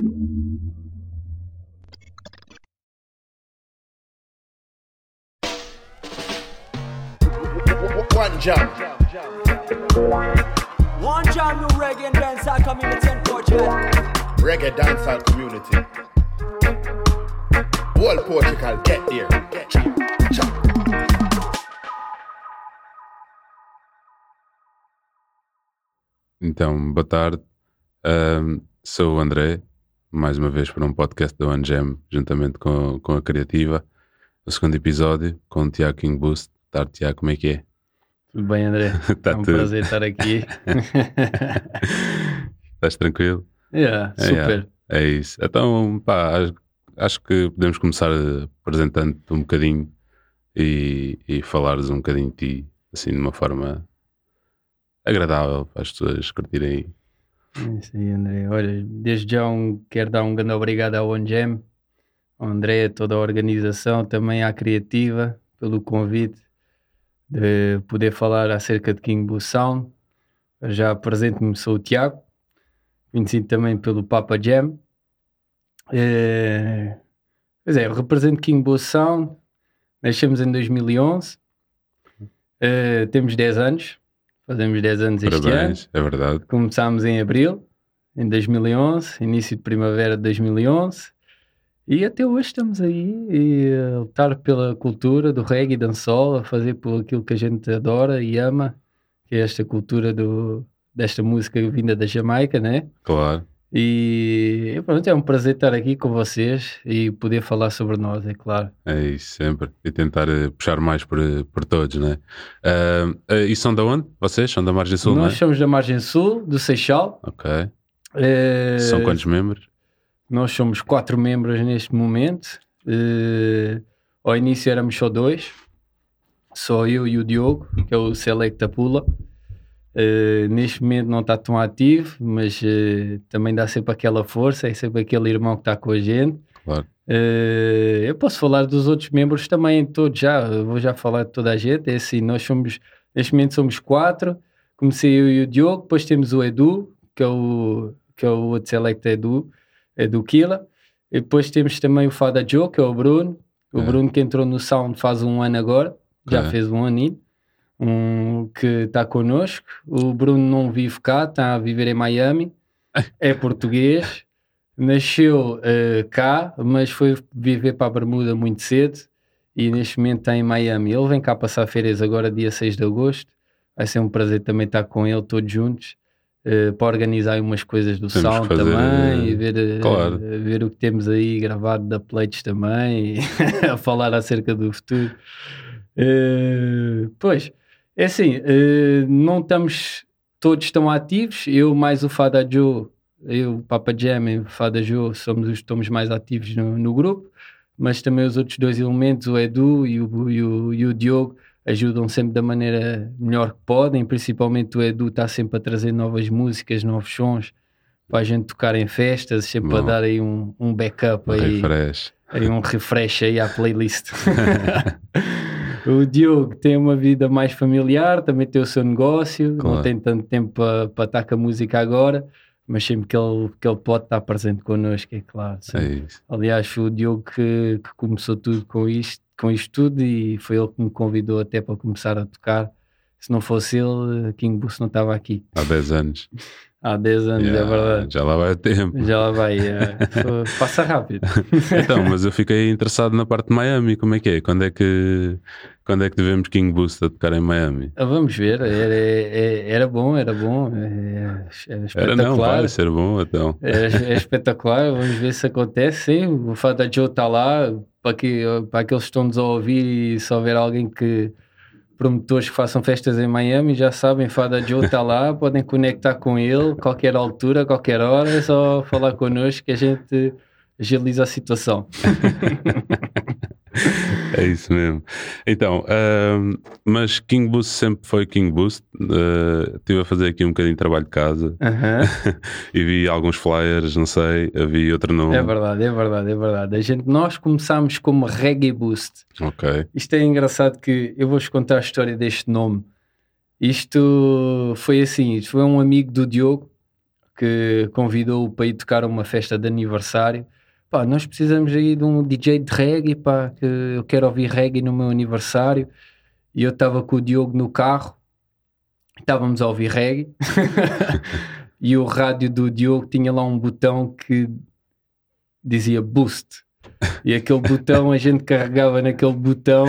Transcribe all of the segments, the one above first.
One jam. One no reggae and dancehall community in Portugal. Reggae dancehall community. Whole Portugal, get there. Chop. Então, boa tarde. Ahm, sou o André, mais uma vez para um podcast da One Jam, juntamente com, com a Criativa. O segundo episódio com o Tiago King Boost. Tarde, Tiago, como é que é? Tudo bem, André? Tá é um tudo. prazer estar aqui. Estás tranquilo? yeah, É, super. É isso. Então, pá, acho, acho que podemos começar apresentando-te um bocadinho e, e falares um bocadinho de ti, assim, de uma forma agradável para as pessoas curtirem. É isso aí, André. Olha, desde já um, quero dar um grande obrigado ao One Jam, ao André, toda a organização, também à Criativa, pelo convite de poder falar acerca de King Boo Sound. Já apresento-me, sou o Tiago, conhecido também pelo Papa Jam. É, pois é, eu represento King Boo Sound, nascemos em 2011, É, temos 10 anos, fazemos 10 anos este ano. Parabéns, é verdade. Começámos em abril, em 2011, início de primavera de 2011, e até hoje estamos aí e, a lutar pela cultura do reggae e dancehall, a fazer por aquilo que a gente adora e ama, que é esta cultura do, desta música vinda da Jamaica, né? Claro. E pronto, é um prazer estar aqui com vocês e poder falar sobre nós, é claro. É isso, sempre. E tentar eh, puxar mais por, eh, por todos, né? Ah, e são da onde? Vocês? São da Margem Sul, nós é? somos da Margem Sul, do Seixal. Ok. Eh, São quantos membros? Nós somos quatro membros neste momento. Eh, ao início éramos só dois, só eu e o Diogo, que é o Selecta Pula. Eh, neste momento não está tão ativo, mas eh, também dá sempre aquela força, é sempre aquele irmão que está com a gente. Claro. Eh, eu posso falar dos outros membros também, todos já, vou já falar de toda a gente. É assim, nós somos, neste momento somos quatro. Comecei eu e o Diogo, depois temos o Edu, que é o, que é o outro Selecta Edu, Edu Kila. E depois temos também o Fada Joe, que é o Bruno. O É. Bruno que entrou no Sound faz um ano agora, já É. fez um aninho, um, que está connosco. O Bruno não vive cá, está a viver em Miami, é português, nasceu eh, cá, mas foi viver para a Bermuda muito cedo e neste momento está em Miami. Ele vem cá passar férias agora, dia 6 de agosto. Vai ser um prazer também estar com ele todos juntos. eh, para organizar umas coisas do Temos sound fazer, também e ver, eh, claro. ver o que temos aí gravado da plates também e a falar acerca do futuro. Eh, pois, é assim, eh, não estamos todos tão ativos. Eu mais o Fada Joe, eu, o Papa Jam e o Fada Joe somos os que estamos mais ativos no, no grupo, mas também os outros dois elementos, o Edu e o, e o, e o Diogo, ajudam sempre da maneira melhor que podem. Principalmente o Edu está sempre a trazer novas músicas, novos sons para a gente tocar em festas, sempre a Bom. dar aí um, um backup aí Refresh. aí um refresh aí à playlist. o Diogo tem uma vida mais familiar, também tem o seu negócio, Claro. não tem tanto tempo para para estar com a música agora, mas sempre que ele, que ele pode estar presente connosco, é claro. É isso. Aliás, foi o Diogo que, que começou tudo com isto, com isto tudo e foi ele que me convidou até para começar a tocar. Se não fosse ele, King Boost não estava aqui. Há 10 anos. Há 10 anos, Yeah, é verdade. Já lá vai o tempo. Já lá vai, é. passa rápido. Então, mas eu fiquei interessado na parte de Miami. Como é que é? Quando é que, quando é que devemos King Boost a tocar em Miami? Ah, Vamos ver, era, é- era bom, era bom, é, é Era espetacular. não, vai ser bom então. É, é espetacular, vamos ver se acontece. Sim, o Fada Joe está lá, para, que, para aqueles que estão-nos a ouvir e se houver alguém que promotores que façam festas em Miami, já sabem, Fada Joe está lá, podem conectar com ele, qualquer altura, qualquer hora, é só falar connosco que a gente agiliza a situação. É isso mesmo. Então, mas King Boost sempre foi King Boost. Ah, estive a fazer aqui um bocadinho de trabalho de casa Aham. e vi alguns flyers, não sei, havia outro nome. É verdade, é verdade, é verdade. A gente, nós começámos como Reggae Boost. Ok. Isto é engraçado que eu vou-vos contar a história deste nome. Isto foi assim, isto foi um amigo do Diogo que convidou para ir tocar uma festa de aniversário. Pá, nós precisamos aí de um DJ de reggae, pá, que eu quero ouvir reggae no meu aniversário. E eu estava com o Diogo no carro, estávamos a ouvir reggae. e o rádio do Diogo tinha lá um botão que dizia boost. E aquele botão, a gente carregava naquele botão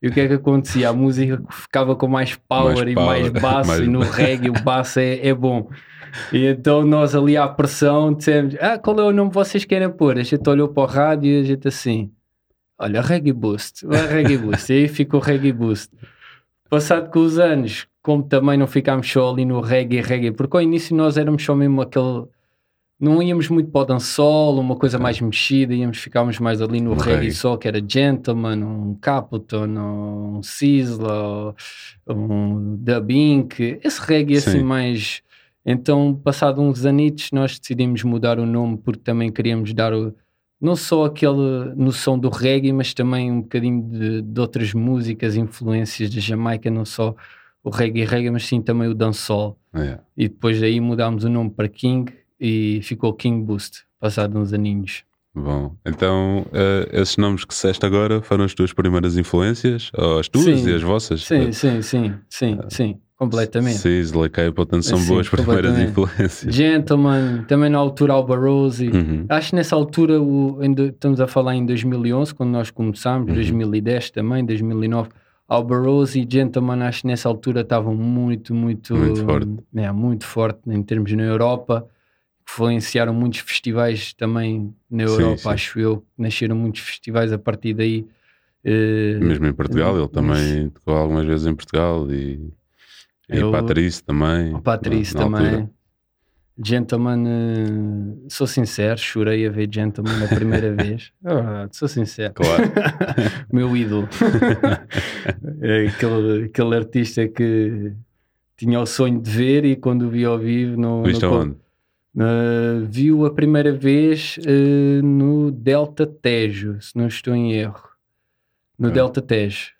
e o que é que acontecia? A música ficava com mais power, Mais e power, mais baço, mais e no reggae o baço é, é bom. E então nós ali à pressão dissemos: Ah, qual é o nome que vocês querem pôr? A gente olhou para o rádio e a gente assim: Olha, Reggae Boost, vai Reggae Boost. e aí ficou Reggae Boost. Passado com os anos, como também não ficámos só ali no reggae, reggae, porque ao início nós éramos só mesmo aquele. Não íamos muito para o dancehall, uma coisa mais mexida, íamos, ficávamos mais ali no No reggae, só, que era Gentleman, um Capleton, um Sizzla, um Dub Inc. Esse reggae assim Sim. mais. Então, passado uns anitos, nós decidimos mudar o nome porque também queríamos dar o, não só aquela noção do reggae, mas também um bocadinho de, de outras músicas, influências da Jamaica, não só o reggae reggae, mas sim também o dancehall. É. E depois daí mudámos o nome para King e ficou King Boost, passado uns aninhos. Bom, então eh, esses nomes que disseste agora foram as tuas primeiras influências? Ou as tuas Sim. e as vossas? Sim, sim, sim, sim, sim, completamente. Sizzla, Capleton são Sim, boas primeiras influências. Gentleman, também na altura Alba Rose. Uhum. Acho que nessa altura, o, estamos a falar em 2011, quando nós começámos, Uhum. 2010 também, 2009. Alba Rose e Gentleman, acho que nessa altura estavam muito, muito, Muito forte. é, muito forte em termos na Europa. Influenciaram muitos festivais também na Sim, Europa, sim. acho eu. Nasceram muitos festivais a partir daí. Eh, Mesmo em Portugal, ele também tocou algumas vezes em Portugal e, e Eu- Patrício também. O Patrício na- na também. altura. Gentleman, eh, sou sincero, chorei a ver Gentleman a primeira vez. Ah, sou sincero. Claro. Meu ídolo. É aquele, aquele artista que tinha o sonho de ver e quando o vi ao vivo não. Viste aonde? Uh, viu a primeira vez uh, no Delta Tejo, se não estou em erro. No Ok. Delta Tejo.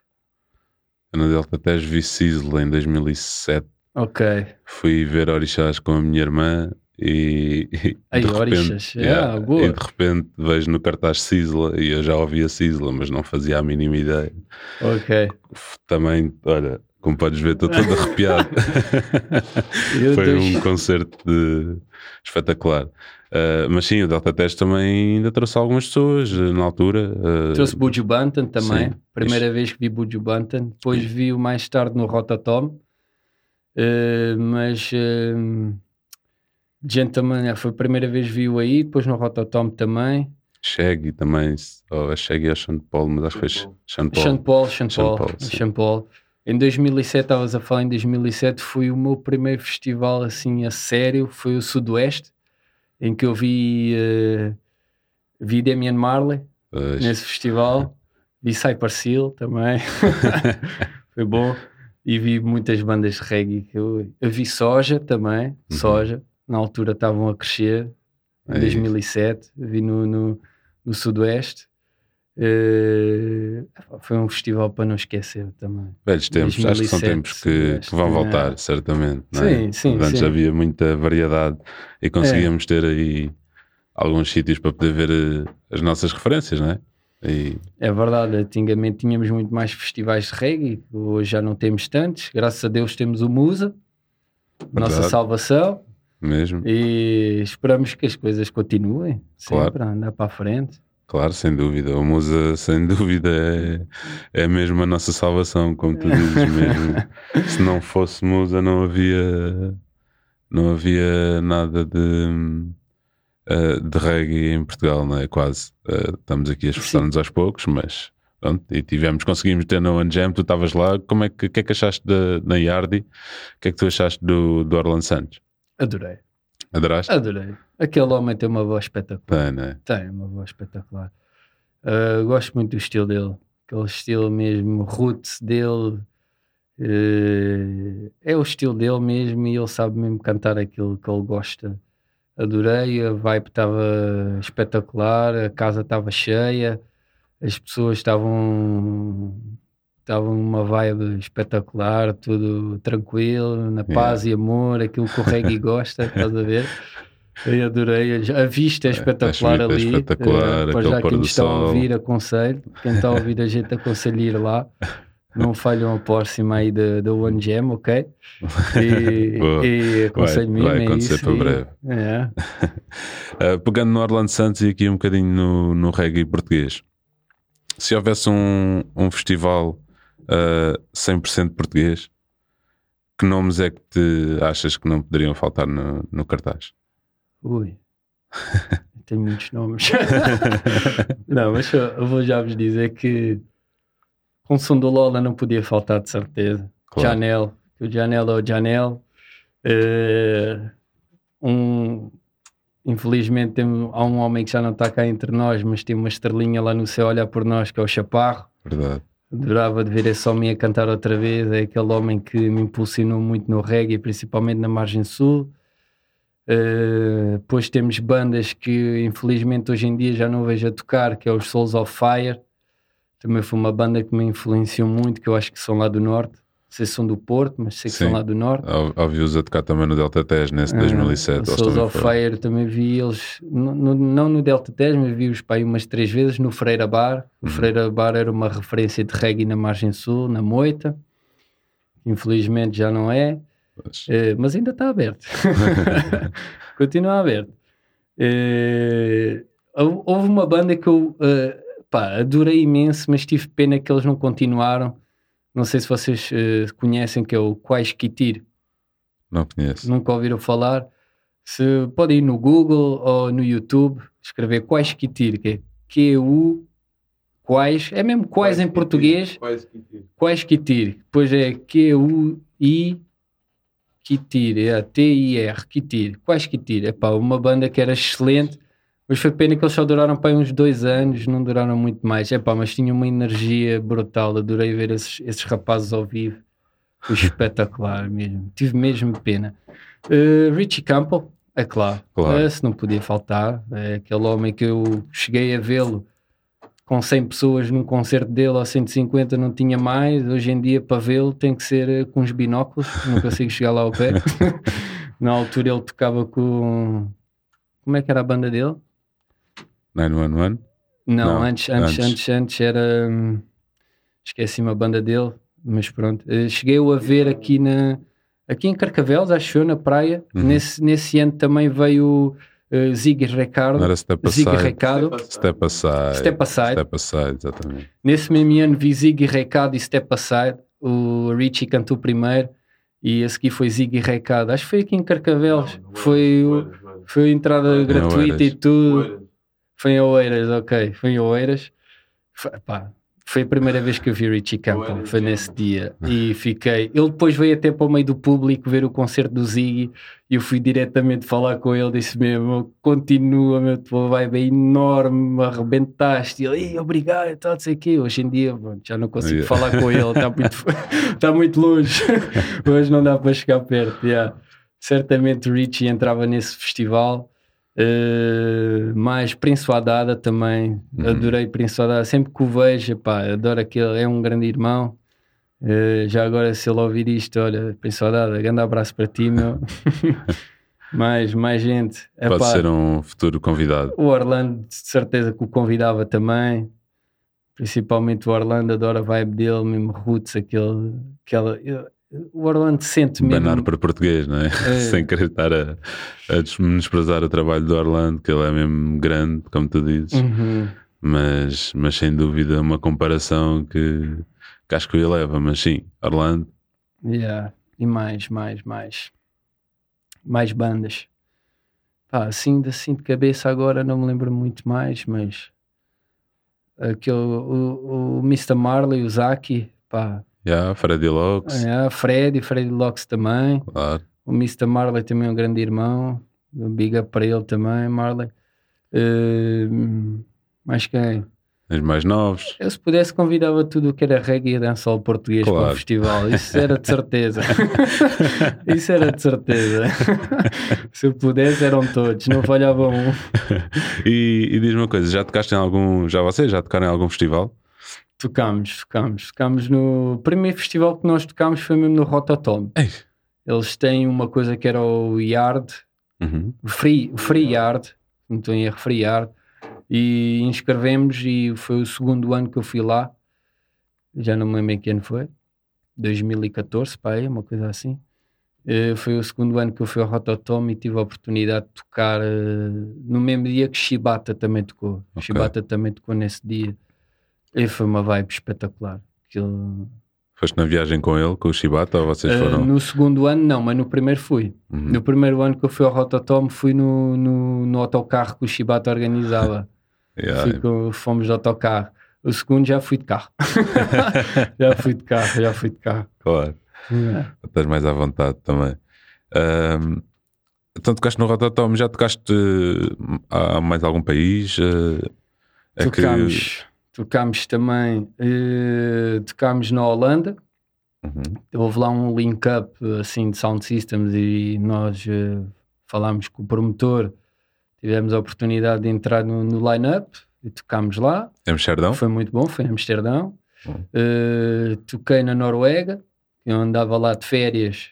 No Delta Tejo vi Sizzla em 2007. Ok. Fui ver Orixás com a minha irmã e, e Ai, de repente, Orixás. Ah, boa. e de repente vejo no cartaz Sizzla e eu já ouvia Sizzla, mas não fazia a mínima ideia. Ok. Também, olha, como podes ver, estou todo arrepiado. Foi um concerto de- espetacular. Uh, mas sim, o Delta Test também ainda trouxe algumas pessoas uh, na altura. uh, Trouxe Buju Banton também. Sim. Primeira vez que vi Buju Banton. Depois vi-o mais tarde no Rototom. Eh, mas eh, Gentleman eh, foi a primeira vez que vi-o aí. Depois no Rototom também. Shaggy também, ou a Shaggy ou a Sean Paul, mas acho que foi Sean Paul. Sean Paul, Sean Sean Paul, Paul, sim. Sean Paul. Em 2007, estavas a falar em 2007, foi o meu primeiro festival assim a sério, foi o Sudoeste, em que eu vi, eh, vi Damian Marley Pois. nesse festival, vi Cypress Hill também, foi bom, e vi muitas bandas de reggae. que Eu, eu vi Soja também, Uhum. Soja, na altura estavam a crescer, em É 2007, vi no, no, no Sudoeste. Eh, foi um festival para não esquecer também. Velhos tempos, acho que são 2007, tempos que, que vão sim, voltar, é. certamente. Não é? Sim, sim, Antes sim. havia muita variedade e conseguíamos ter aí alguns sítios para poder ver eh, as nossas referências, não é? E É verdade, antigamente tínhamos muito mais festivais de reggae, hoje já não temos tantos. Graças a Deus temos o Musa, nossa Verdade. salvação, mesmo, e esperamos que as coisas continuem Claro. sempre a andar para a frente. Claro, sem dúvida. O Musa, sem dúvida, é, é mesmo a nossa salvação, como tu dizes mesmo. Se não fosse Musa, não havia, não havia nada de, eh, de reggae em Portugal, não é? Quase. Eh, estamos aqui a esforçar-nos aos poucos, mas pronto, e tivemos, conseguimos ter no One Jam, tu estavas lá, como é que, o que é que achaste da, na Yardi? O que é que tu achaste do, do Orlando Santos? Adorei, Adoraste? adorei. Aquele homem tem uma voz espetacular. Tem, é? Tem uma voz espetacular. Uh, gosto muito do estilo dele, aquele estilo mesmo, roots dele. uh, é o estilo dele mesmo e ele sabe mesmo cantar aquilo que ele gosta. Adorei, a vibe estava espetacular, a casa estava cheia, as pessoas estavam estavam numa vibe espetacular, tudo tranquilo, na paz e amor, aquilo que o reggae gosta, estás a ver? Eu adorei. A vista é espetacular a vista é ali. espetacular, Eh, para já quem está a ouvir, aconselho. Quem está a ouvir, a gente aconselha ir lá. Não falham a próxima aí da da One Jam, ok? E, Boa. e aconselho mesmo. vai é acontecer isso, para breve. É. Uh, pegando no Orlando Santos e aqui um bocadinho no, no reggae português. Se houvesse um, um festival uh, 100% português, que nomes é que te achas que não poderiam faltar no, no cartaz? Ui. Tenho muitos nomes. não, mas eu eu vou já vos dizer que com o som do Lola não podia faltar de certeza. Claro. Janel, o Janel é o Janel. Eh, um, infelizmente tem- há um homem que já não está cá entre nós, mas tem uma estrelinha lá no céu a olhar por nós, que é o Chaparro. Verdade. Adorava de ver esse homem a cantar outra vez. É aquele homem que me impulsionou muito no reggae, principalmente na margem sul. Uh, depois temos bandas que infelizmente hoje em dia já não vejo a tocar, que é os Souls of Fire. Também foi uma banda que me influenciou muito, que eu acho que são lá do norte. Não sei se são do Porto, mas sei que Sim. são lá do norte. Ou- Ouvi-os a tocar também no Delta Teste nesse Ah, 2007. os eles Souls também of foram. Fire também vi eles, no- no- não no Delta 10, mas vi-os para aí umas três vezes no Freira Bar. O Uhum. Freira Bar era uma referência de reggae na margem sul, na Moita. Infelizmente já não é, Mas- eh, mas ainda está aberto. Continua aberto. Hou- houve uma banda que eu eh, pá, adorei imenso, mas tive pena que eles não continuaram. Não sei se vocês conhecem, que é o Quais Kitir. Não conheço. Nunca ouviram falar? Se podem ir no Google ou no YouTube, escrever Quais Kitir, que é Q-U, Quais, é mesmo Quais em português, Quais Kitir, depois é Q-U-I Kitir, é T-I-R, Kitir, Quais Kitir, é pá, uma banda que era excelente, mas foi pena que eles só duraram para uns dois anos, não duraram muito mais, é pá, mas tinha uma energia brutal, adorei ver esses, esses rapazes ao vivo, foi espetacular mesmo, tive mesmo pena. Uh, Richie Campbell, é claro, Claro. esse não podia faltar, é aquele homem que eu cheguei a vê-lo com 100 pessoas num concerto dele ou 150 não tinha mais, hoje em dia para vê-lo tem que ser eh, com os binóculos, não consigo chegar lá ao pé. Na altura ele tocava com como é que era a banda dele? 911? Não, Não, antes, antes, antes. antes, era hum, esqueci-me a banda dele, mas pronto. Eh, Cheguei-o a ver aqui na aqui em Carcavelos, acho eu, na praia. Uhum. Nesse, nesse ano também veio uh, Zig Ricardo, Não era Step Zig Aside? Ricardo, Step Aside. Step Aside. Step Aside, exatamente. Nesse mesmo ano vi Zig Recado e Step Aside. O Richie cantou primeiro e a seguir foi Zig Recado. Acho que foi aqui em Carcavelos. foi, o- foi a entrada gratuita e tudo. Foi em Oeiras, ok. Foi em Oeiras. Foi, pá, foi a primeira vez que eu vi Richie Campbell. Foi nesse dia. E fiquei. Ele depois veio até para o meio do público ver o concerto do Ziggy. E eu fui diretamente falar com ele. Disse mesmo: continua, meu, tua vibe é enorme, me arrebentaste. E ele, "Ei, obrigado, e tal, não sei o quê. Hoje em dia, já não consigo Yeah. falar com ele. Está muito, está muito longe. Hoje não dá para chegar perto. yeah. Certamente o Richie entrava nesse festival. Uh, mais Prince Haddad também, Uhum. adorei Prince Haddad, sempre que o vejo, pá, adoro aquele, é um grande irmão. Uh, já agora, se ele ouvir isto, olha, Prince Haddad, grande abraço para ti, meu. mais, mais gente. Pode Epá, ser um futuro convidado. O Orlando, de certeza que o convidava também, principalmente o Orlando, adoro a vibe dele, mesmo roots, aquele, aquela. O Orlando sente mesmo. Banar para português, não é? Sem querer estar a, a desprezar o trabalho do Orlando, que ele é mesmo grande, como tu dizes. Uhum. Mas, mas sem dúvida uma comparação que, que acho que o eleva. Mas sim, Orlando, Yeah. E mais, mais, mais. Mais bandas. Pá, assim, de- assim de cabeça agora não me lembro muito mais, mas aquele, o, o Mr. Marley, o Zaki, pá, yeah, Freddy Locks, é, Freddy, Freddy Locks também. claro. O Mr. Marley também é um grande irmão. Um big up para ele também, Marley. Eh, mais quem? Os mais novos, Eu se pudesse convidava tudo o que era reggae e dançal português para o Claro. festival. Isso era de certeza. Isso era de certeza. se eu pudesse eram todos, não falhava um. E, e diz-me uma coisa, já tocaste em algum, já vocês já tocaram em algum festival? Tocámos, tocámos, tocámos no... O primeiro festival que nós tocámos foi mesmo no Rototom. Ei. Eles têm uma coisa que era o Yard, Uhum. Free, free Yard, não estou em erro, Free Yard, e inscrevemos e foi o segundo ano que eu fui lá, já não me lembro em que ano foi, 2014, pá, é uma coisa assim. Eh, foi o segundo ano que eu fui ao Rototom e tive a oportunidade de tocar eh, no mesmo dia que Shibata também tocou. Ok. Shibata também tocou nesse dia. E foi uma vibe espetacular. Aquilo, Foste na viagem com ele, com o Shibata, ou vocês eh, foram? no segundo ano, não, mas no primeiro fui. Uhum. No primeiro ano que eu fui ao Rototom, fui no, no, no autocarro que o Shibata organizava. Yeah. Fui com- fomos de autocarro. O segundo já fui de carro. já fui de carro, já fui de carro. Claro, estás mais à vontade também. Ahm, então tocaste no Rototom, já tocaste a mais algum país? Eh, é que- tocámos, também, eh, tocámos na Holanda. Uhum. Houve lá um link-up assim de sound systems e nós eh, falámos com o promotor. Tivemos a oportunidade de entrar no, no line-up e tocámos lá. Amsterdão? Foi muito bom, foi em Amsterdão. Eh, toquei na Noruega, eu andava lá de férias.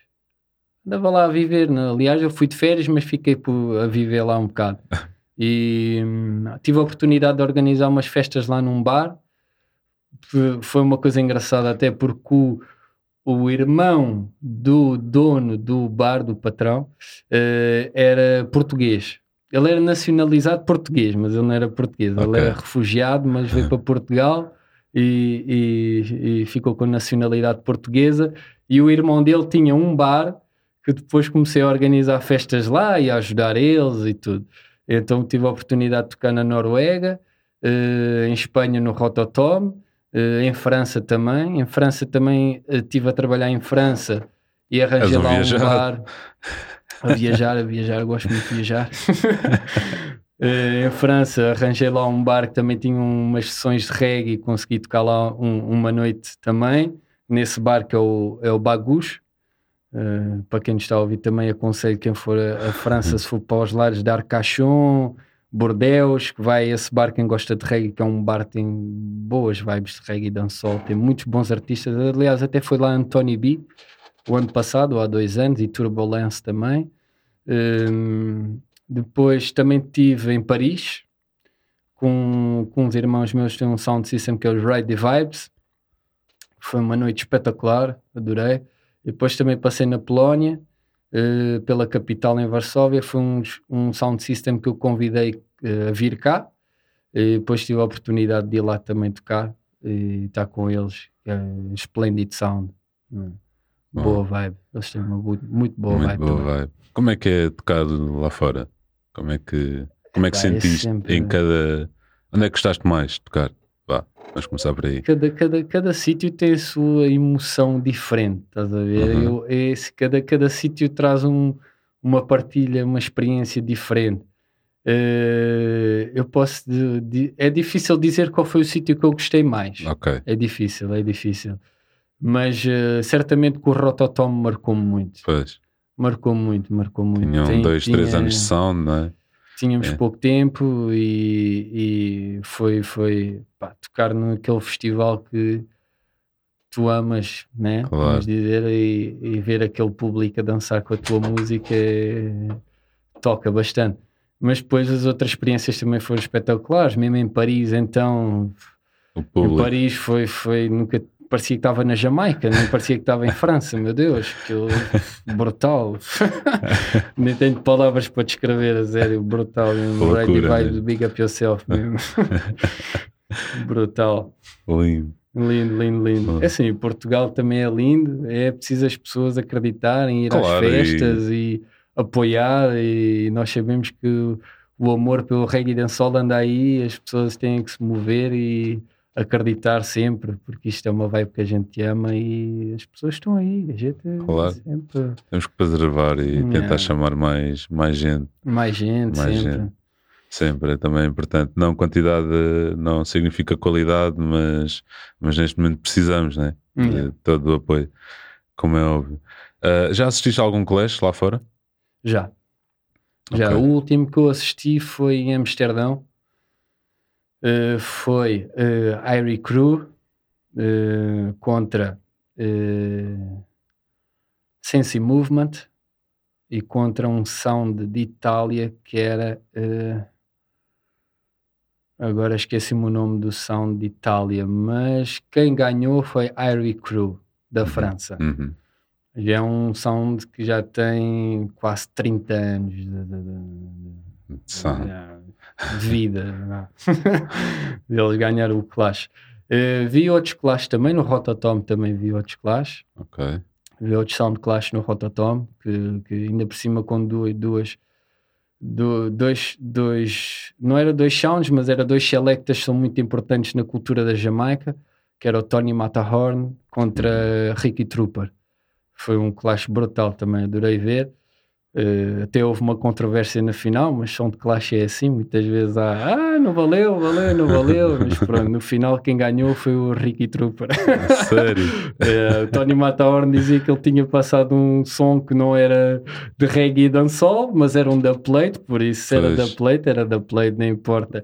Andava lá a viver, aliás, eu fui de férias, mas fiquei a viver lá um bocado. E hum, tive a oportunidade de organizar umas festas lá num bar. Foi uma coisa engraçada, até porque o, o irmão do dono do bar, do patrão, eh, era português. Ele era nacionalizado português, mas ele não era português. Ele Ok. era refugiado, mas veio para Portugal e, e- e ficou com nacionalidade portuguesa. E o irmão dele tinha um bar que depois comecei a organizar festas lá e a ajudar eles e tudo. Então tive a oportunidade de tocar na Noruega, eh, em Espanha no Rototom, eh, em França também. Em França também eh, estive a trabalhar em França e arranjei lá um bar. A viajar, a viajar, gosto muito de viajar. Eh, em França arranjei lá um bar que também tinha umas sessões de reggae e consegui tocar lá um- uma noite também. Nesse bar que é o, é o Bagus. Eh, para quem está a ouvir também aconselho quem for a, a França, se for para os lares de Arcachon, Bordeaux, que vai a esse bar quem gosta de reggae, que é um bar que tem boas vibes de reggae e dancehall, tem muitos bons artistas. Aliás, até foi lá Anthony B o ano passado, ou há dois anos, e Turbulence também. Hum, depois também estive em Paris com, com uns irmãos meus que têm um sound system que é os Ride the Vibes. Foi uma noite espetacular, adorei. Depois também passei na Polónia, eh, pela capital em Varsóvia. Foi um, um sound system que eu convidei eh, a vir cá. E depois tive a oportunidade de ir lá também tocar e estar com eles. é Splendid Sound. Hum. Bom. Boa vibe. Eles têm uma bu- muito boa Muito vibe. boa vibe. Como é que é tocado lá fora? Como é que, como é que Epá, é sentiste sempre- em cada. Onde é que gostaste mais de tocar? Vá, vamos começar por aí. Cada, cada, cada sítio tem a sua emoção diferente, estás a ver? Uhum. Eu, esse, cada, cada sítio traz um, uma partilha, uma experiência diferente. Eh, eu posso. di- di- é difícil dizer qual foi o sítio que eu gostei mais. Ok. É difícil, é difícil. Mas eh, certamente que o Rototom marcou-me muito. Pois. Marcou muito, marcou muito. Tinham Tem- dois, três tinha- anos de sound, não é? Tínhamos É. pouco tempo e, e foi, foi pá, tocar naquele festival que tu amas, né? Claro. Vamos dizer, e, e ver aquele público a dançar com a tua música é- toca bastante. Mas depois as outras experiências também foram espetaculares, mesmo em Paris, então O em. Paris foi, foi nunca parecia que estava na Jamaica, nem parecia que estava em França, meu Deus, aquilo brutal. nem tenho palavras para descrever, a sério, brutal. Loucura, Ready né? Big Up Yourself mesmo. brutal. Lindo. Lindo, lindo, lindo. É assim, Portugal também é lindo, é preciso as pessoas acreditarem, ir às Claro, e- festas e... apoiar e nós sabemos que o amor pelo reggae dancehall anda aí, as pessoas têm que se mover e acreditar sempre, porque isto é uma vibe que a gente ama e as pessoas estão aí, a gente Claro. sempre Temos que preservar e Yeah. tentar chamar mais, mais gente. mais gente, Mais sempre. gente. Sempre é também importante. Não quantidade não significa qualidade, mas, mas neste momento precisamos né? Yeah. de todo o apoio, como é óbvio. Ah, já assististe a algum colégio lá fora? Já. Já, Ok. o último que eu assisti foi em Amsterdão. Uh, foi uh, Irie Crew uh, contra uh, Sensi Movement. e contra um sound de Itália que era. eh, agora esqueci-me o nome do sound de Itália, mas quem ganhou foi Irie Crew, da França. Uhum. Já é um sound que já tem quase 30 anos de, de- de-. De- vida. vá. Eles ganharam o Clash. Eh, vi outros Clash também, no Rototom também vi outros Clash. Ok. Vi outros Sound Clash no Rototom, que, que ainda por cima com duas, duas do- dois, dois, não era dois sounds, mas era dois selectas que são muito importantes na cultura da Jamaica, que era o Tony Matterhorn contra Ricky Trooper. Foi um clash brutal também, adorei ver. Eh, até houve uma controvérsia na final, mas som de clash é assim, muitas vezes há, ah, não valeu, valeu, não valeu, mas pronto, no final quem ganhou foi o Ricky Trooper. Sério? O Tony Matterhorn dizia que ele tinha passado um som que não era de reggae e dancehall, mas era um dubplate, por isso se era Pois. dubplate, era dubplate, não importa.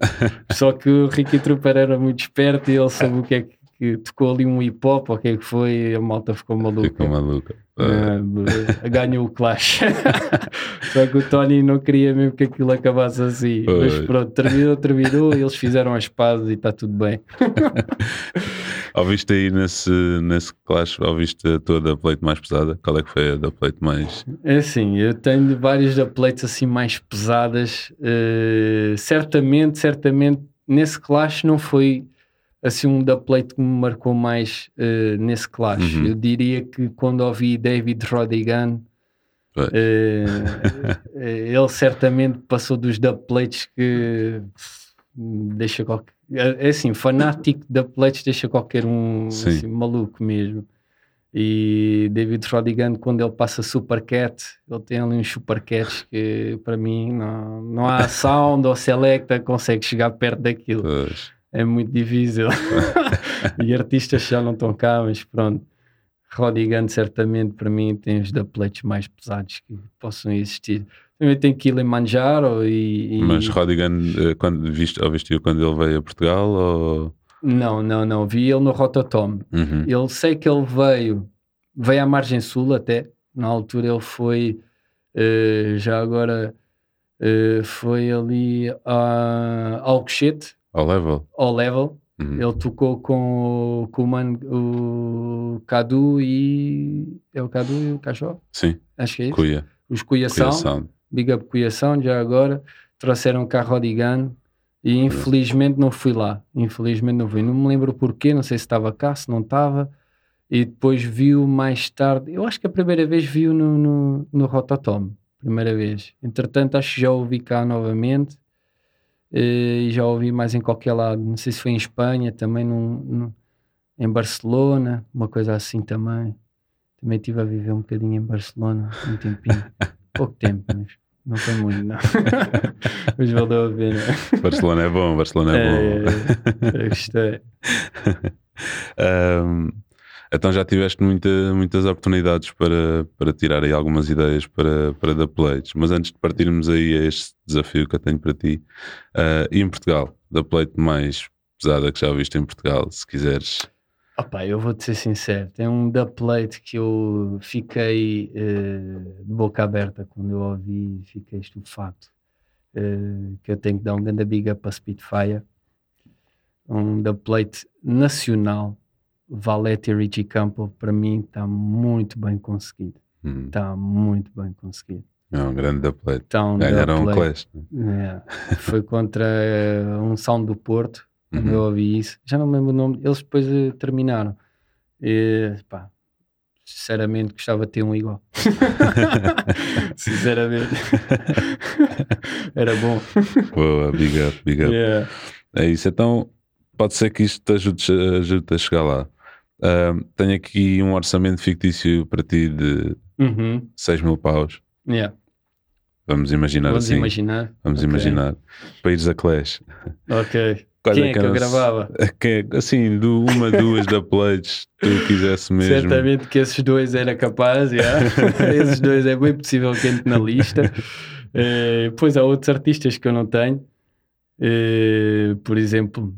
Só que o Ricky Trooper era muito esperto e ele soube o que é que, tocou ali um hip hop, o que é que foi, e a malta ficou maluca. Ficou maluca. Beleza. ganhou o Clash. Só que o Tony não queria mesmo que aquilo acabasse assim. Mas Pois. pronto, terminou, terminou, eles fizeram as pazes e está tudo bem. Ouviste aí nesse, nesse clash, ouviste a tua da plate mais pesada? Qual é que foi a da plate mais. É assim, eu tenho várias plates assim mais pesadas. eh, certamente, certamente, nesse clash não foi assim um da plate que me marcou mais eh, nesse clash. Uhum. Eu diria que quando ouvi David Rodigan, Pois. eh, eh, ele certamente passou dos dubplates que deixa qualquer. É assim, fanático de dubplates deixa qualquer um Sim. assim, maluco mesmo. E David Rodigan, quando ele passa Supercat, ele tem ali uns Supercats que para mim não, não há sound ou selecta consegue chegar perto daquilo. Pois. É muito difícil. e artistas já não estão cá, mas pronto. Rodigan certamente para mim tem os dubplates mais pesados que possam existir. Também tem Kilimanjaro e... e... Mas Rodigan, eh, quando viste, ouviste-o quando ele veio a Portugal? Ou... Não, não, não. Vi ele no Rototom. Uhum. Ele sei que ele veio, veio à margem sul até. Na altura ele foi, eh, já agora, eh, foi ali a Alcochete, Ao level? ao level. Uhum. Ele tocou com, o- com o, mano, o Cadu e. É o Cadu e o Cachorro? Sim, Acho que é isso. Cuia. Os Cuia Cuia Sound. Sound. Big Up Cuia Sound, já agora. Trouxeram cá Rodigan e infelizmente não fui lá. Infelizmente não fui. Não me lembro porquê, não sei se estava cá, se não estava. E depois viu mais tarde. Eu acho que a primeira vez viu no, no, no Rototom. Primeira vez. Entretanto, acho que já ouvi cá novamente. Eh, E já ouvi mais em qualquer lado. Não sei se foi em Espanha, também num, num- em Barcelona, uma coisa assim também. Também estive a viver um bocadinho em Barcelona, um tempinho. Pouco tempo, mas não foi muito, não. mas valeu a pena. Barcelona é bom, Barcelona é, bom. É, eu gostei. Ahm, então já tiveste muita- muitas oportunidades para, para tirar aí algumas ideias para, para da mas antes de partirmos aí a este desafio que eu tenho para ti, ah, e em Portugal, da Plate mais pesada que já ouviste em Portugal, se quiseres. Opa, eu vou-te ser sincero, tem um da plate que eu fiquei eh, de boca aberta quando eu ouvi, fiquei estupefacto. Eh, que eu tenho que dar um grande big up para Spitfire. Um da plate nacional, Valete e Richie Campo, para mim está muito bem conseguido. Hum, Está muito bem conseguido. é um grande da Plate. Tá Ganharam um. Clash. né? É, foi contra eh, um sound do Porto, Uhum. eu ouvi isso. Já não me lembro o nome, eles depois eh, terminaram. E, pá, sinceramente gostava de ter um igual. sinceramente. Era bom. Boa, big up, big up. Yeah. É isso, então pode ser que isto te ajude, ajude a chegar lá. Ahm, tenho aqui um orçamento fictício para ti de Uhum. 6 mil paus. Yeah. Vamos imaginar Vamos assim. imaginar. Vamos Ok. imaginar. Para ires a Clash. Ok. Quais Quem é que eu gravava? É- assim, do uma, duas da Plates, tu quisesse mesmo. Certamente que esses dois era capaz, yeah. esses dois é bem possível que entre na lista. Eh, Depois há outros artistas que eu não tenho, Eh, por exemplo,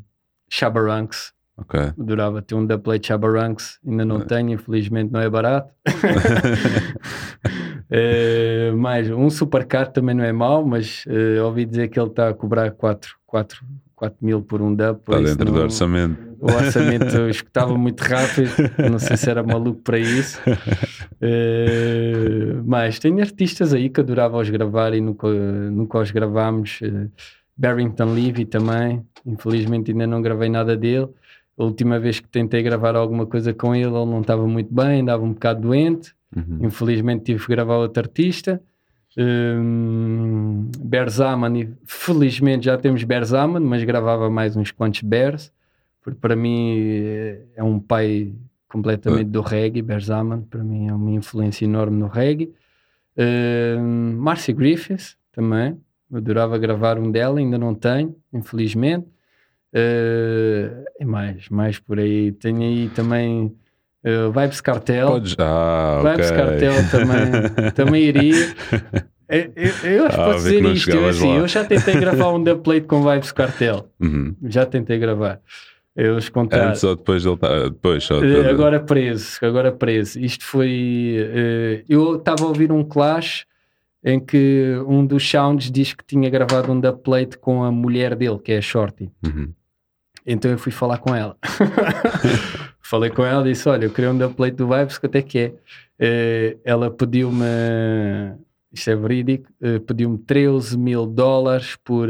Shabaranks. Ok. Adorava ter um da Play Shabaranks, ainda não tenho, infelizmente não é barato. Eh, mais um supercar também não é mau, mas eh, ouvi dizer que ele está a cobrar 4, 4, 4 mil por um dub. Está dentro do não- orçamento. O orçamento escutava muito rápido, não sei se era maluco para isso. Eh, mas tenho artistas aí que adorava os gravar e nunca, nunca os gravámos. Eh, Barrington Levy também, infelizmente ainda não gravei nada dele. A última vez que tentei gravar alguma coisa com ele, ele não estava muito bem, andava um bocado doente. Uhum. Infelizmente tive que gravar outro artista. Hum, Berzaman, felizmente já temos Berzaman, mas gravava mais uns quantos Bears, porque para mim eh, é um pai completamente do reggae. Berzaman, para mim é uma influência enorme no reggae. Hum, Marcy Griffiths também, eu adorava gravar um dela, ainda não tenho, infelizmente. Uh, e mais, mais por aí. Tenho aí também uh, Vibes Cartel. Podes. Ah, Vibes ok. Cartel também, também iria. Eu, eu, eu acho que Ah, posso dizer isto. Eu, assim, eu já tentei gravar um dubplate com Vibes Cartel. Uhum. Já tentei gravar. Eles contaram. Antes ou depois dele tá- Depois, Eh, depois. agora preso, agora preso. Isto foi. eh, eu estava a ouvir um clash em que um dos sounds diz que tinha gravado um dubplate com a mulher dele, que é a Shorty. Uhum. Então eu fui falar com ela. Falei com ela e disse: Olha, eu queria um dubplate do Vibes, quanto é que é? Eh, ela pediu-me, isto é verídico, eh, pediu-me 13 mil dólares por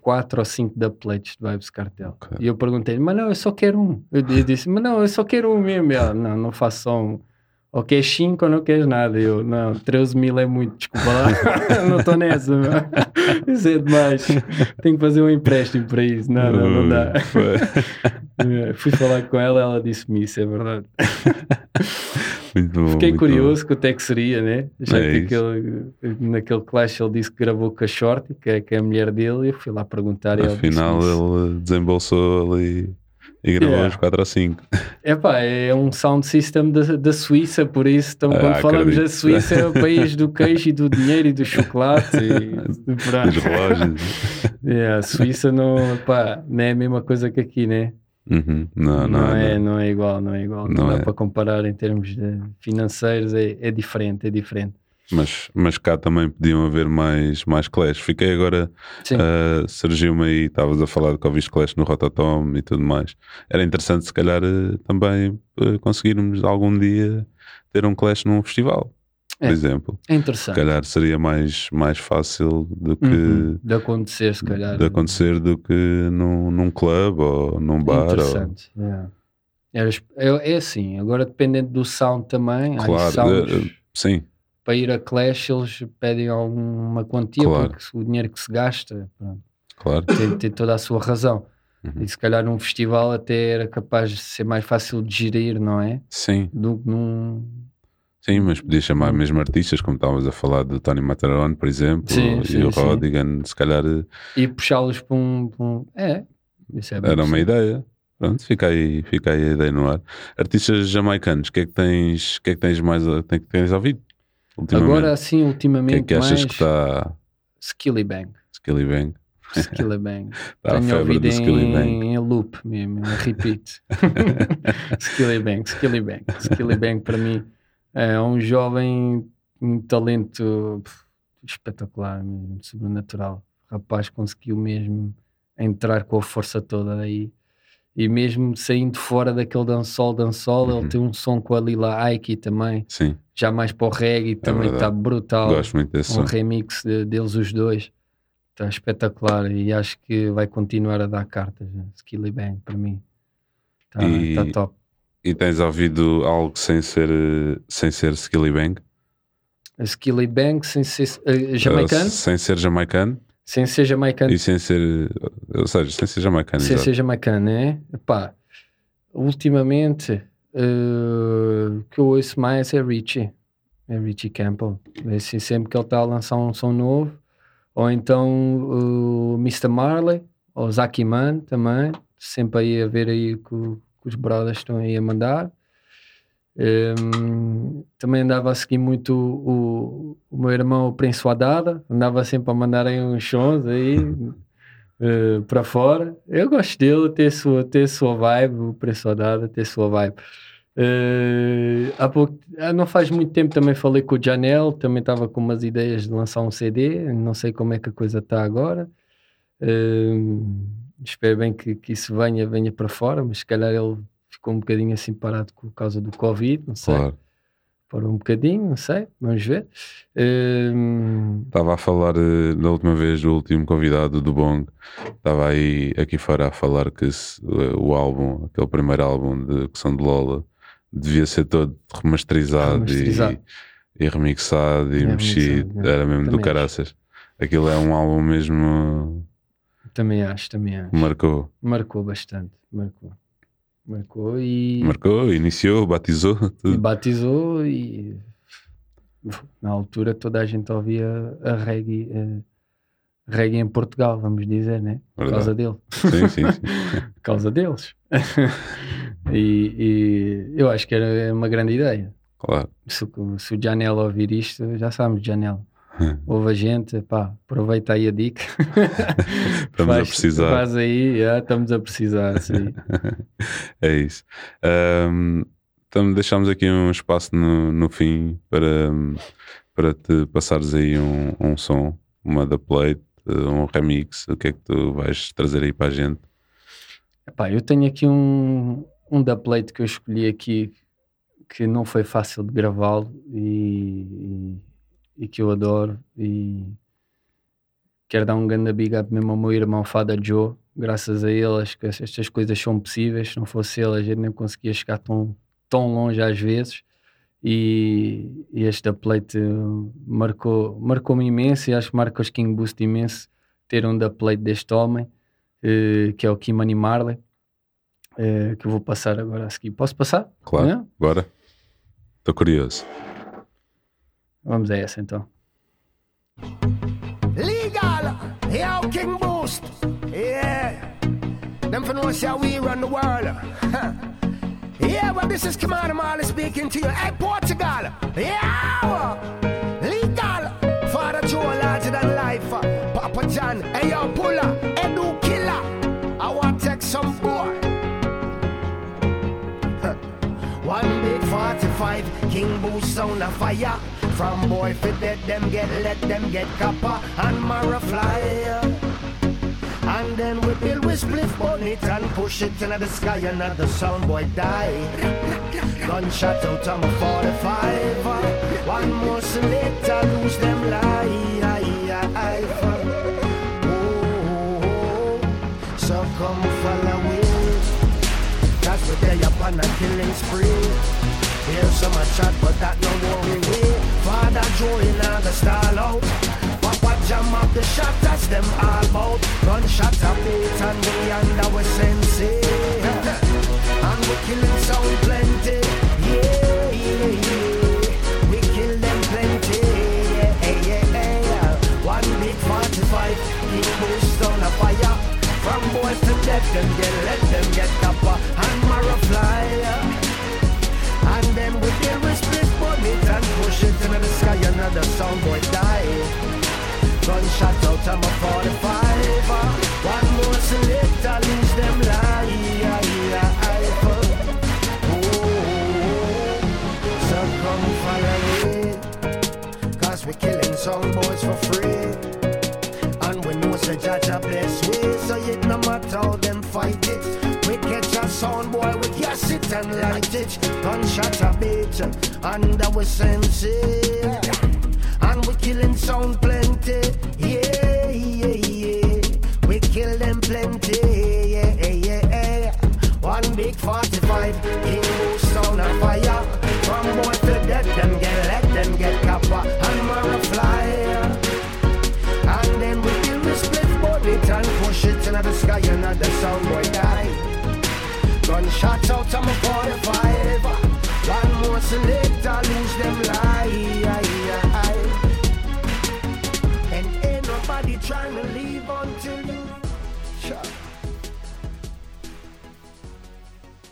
4 ou 5 dubplates do Vibes Cartel. Ok. E eu perguntei-lhe: Mas não, eu só quero um. Eu di- disse: Mas não, eu só quero um mesmo. E ela: Não, não faço só um. Ou queres 5 ou não queres nada. Eu: Não, 13 mil é muito, desculpa lá. não estou nessa. meu. Isso é demais. Tenho que fazer um empréstimo para isso. Não, não, não dá. Fui falar com ela, ela disse-me isso, é verdade. Muito bom, Fiquei muito curioso quanto é que seria, né? Já É que aquele, naquele clash ele disse que gravou com a Shorty, que é, que é a mulher dele, e eu fui lá perguntar. e bom. ele Afinal, isso. ele desembolsou ali e gravou Yeah. uns 4 ou 5. Epá, é um sound system da, da Suíça, por isso, então, Ah, quando falamos da. Suíça, é o país do queijo e do dinheiro e do chocolate. E, pronto. Os relógios. Yeah, a Suíça não, epá, não é a mesma coisa que aqui, né? Uhum. Não, Não, não, é, não. não é igual, não é igual. Não, Não dá é. para comparar em termos financeiros, é, é diferente, é diferente. Mas, mas cá também podiam haver mais, mais clash. Fiquei agora, ah, surgiu-me aí, estavas a falar de que ouviste clash no Rototom e tudo mais. Era interessante, se calhar, eh, também eh, conseguirmos algum dia ter um clash num festival, por É. exemplo. É Se interessante. calhar seria mais, mais fácil do que. Uhum. De acontecer, se calhar. de acontecer do que num, num clube ou num bar. Ou... Interessante. yeah. Esp- É, é assim, agora dependendo do sound também, Claro, sounds, eh, sim, para ir a Clash eles pedem alguma quantia Claro. porque o dinheiro que se gasta pronto, claro. tem, tem toda a sua razão. Uhum. E se calhar num festival até era capaz de ser mais fácil de gerir, não é? Sim, Do que num. sim, mas podia chamar mesmo artistas, como estávamos a falar do Tony Matarone, por exemplo, Sim, e sim, o sim. Rodigan, se calhar eh, E puxá-los para um, para um- É, isso é bem era uma ideia. Pronto, fica aí, fica aí a ideia no ar. Artistas jamaicanos, o que é que tens, o que é que tens mais o que tens ouvido? Agora assim, ultimamente, é que achas mais que está Skilly Bang. Skilly Bang? Skilly Bang. A Tenho ouvido do Skilly Bang. em, em loop mesmo, em repeat. Skilly Bang, Skilly Bang. Skilly Bang para mim é um jovem, um talento espetacular, mesmo, sobrenatural. O rapaz conseguiu mesmo entrar com a força toda aí. E mesmo saindo fora daquele dançol, dançol, Uhum. ele tem um som com a Lila Aiki também, Sim, já mais para o reggae, também É verdade. está brutal gosto muito desse um som. remix de- deles os dois. Está espetacular e acho que vai continuar a dar cartas. Né? Skilly Bang para mim. Está tá top. E tens ouvido algo sem ser, sem ser Skilly Bang? A Skilly Bang sem ser eh, jamaicano, Uh, sem ser jamaicano sem ser jamaicano, e sem ser, ou seja, sem ser jamaicano. sem exato. ser jamaicano, né? Epá, ultimamente eh, o que eu ouço mais é Richie. É Richie Campbell. É assim, sempre que ele está a lançar um som novo. Ou então o Mr. Marley, ou Zaki Man também. Sempre aí a ver aí que, o- que os brothers estão aí a mandar. Hum, também andava a seguir muito o, o meu irmão o Prince Wadada, andava sempre a mandar aí uns sons aí eh, para fora. Eu gosto dele ter sua, ter sua vibe, o Prince Wadada ter sua vibe. Eh, há pouco, ah, não faz muito tempo também falei com o Janel, também estava com umas ideias de lançar um CD, não sei como é que a coisa está agora. Eh, espero bem que, que isso venha, venha para fora, mas se calhar ele ficou um bocadinho assim parado por causa do Covid, não sei. Claro. Parou um bocadinho, não sei, vamos ver. Eh, Estava a falar eh, da última vez, o último convidado do Bong, estava aí aqui fora a falar que se- o álbum, aquele primeiro álbum de que são de Lola, devia ser todo remasterizado, Remasterizado. E, e remixado e É, mexido, remixado, era mesmo do acho. caraças. Aquilo é um álbum mesmo também acho, também acho. marcou, Marcou bastante, marcou. Marcou e, marcou, iniciou, batizou, e tudo. batizou e na altura toda a gente ouvia a reggae, eh, reggae em Portugal, vamos dizer, né? Por causa dele, Sim, sim, sim. por causa deles. e, e eu acho que era uma grande ideia. Claro. Se, o- se o Janela ouvir isto, já sabemos, Janela. Ouve a gente, pá, aproveita aí a dica. Estamos a Faz- precisar. Faz aí, já estamos a precisar. Sim. é isso. Ahm, então deixamos aqui um espaço no, no fim para, para te passares aí um, um som, uma da plate, um remix. O que é que tu vais trazer aí para a gente? Epá, eu tenho aqui um, um da plate que eu escolhi aqui que não foi fácil de gravá-lo e, e, e que eu adoro e quero dar um grande big up mesmo ao meu irmão Fada Joe graças a ele acho que estas coisas são possíveis se não fosse ele a gente nem conseguia chegar tão, tão longe às vezes e, e esta plate uh, marcou, marcou-me imenso e acho que marca os King Boost imenso ter um da plate deste homem eh, que é o Kimani Marley, eh, que eu vou passar agora a seguir. Posso passar? Claro, Não? bora. Estou curioso. Vamos a essa então. Legal, yo, King Boost. Yeah. Them for know how we run the world. yeah, well, this is Commander Marley speaking to you. Hey, Portugal. Yeah. Legal. Father Joe, larger than life. Papa John. Hey, yo, Puller. Edu Killer. I want to take some boy. One big 45, King Boost on the fire. From boy fit let them get, let them get copper and Mara fly. And then we build with spliff on it and push it into the sky and let the sound boy die. Gunshot out of my 45. One more selector lose them life. Oh, so come follow me. That's what they up on a killing spree. Here's some chat, but that no worry Father Joe in all the stall out. Papa jam up the shot, that's them all about. Gunshot a beat and we under we sensei. And we killing sound plenty. Yeah, yeah, yeah. We kill them plenty. Yeah, yeah, yeah. One big 45, keep boost on a fire. From boys to death, them get let Another sound boy die. Gunshot out of my 45. One more selector lose them life. Oh, so come follow me. Cause we killing sound boys for free. And we know say Jaja bless we So it no matter how them fight it We catch a sound boy, we gas it and light it Gunshot a beat under we sense it And killing sound plenty. Yeah, yeah, yeah. We kill them plenty. Yeah, yeah, yeah. One big 45 King Boost on a fire. From boy to death them get let them get copper And Mara fly and then we kill the split bullet and push it into the sky. And the sound boy die. Gunshot out of my 45. One more selector trying to leave until you.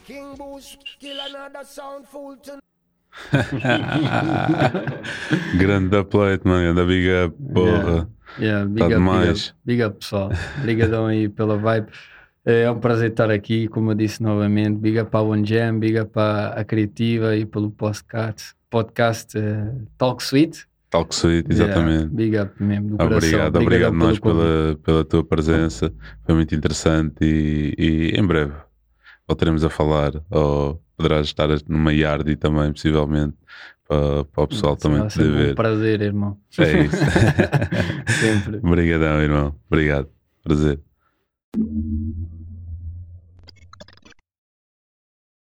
King Boost kill another sound fool tonight. Grande da plate, mano. Grande big up, porra. Yeah, big, Tá up, big demais. up, big up, pessoal. Obrigadão aí pela vibe. É um prazer estar aqui, como eu disse novamente. Big up para One Jam, big up para a Criativa e pelo podcast, podcast uh, Talk Sweet. Talk Sweet, exatamente. Yeah, big up mesmo, do coração. Obrigado, obrigado nós pela, pela tua presença. Foi muito interessante e, e em breve voltaremos a falar ou poderás estar numa yard também, possivelmente, para, para o pessoal também poder ver. Um prazer, irmão. É isso. Sempre. Obrigadão, irmão. Obrigado. Prazer.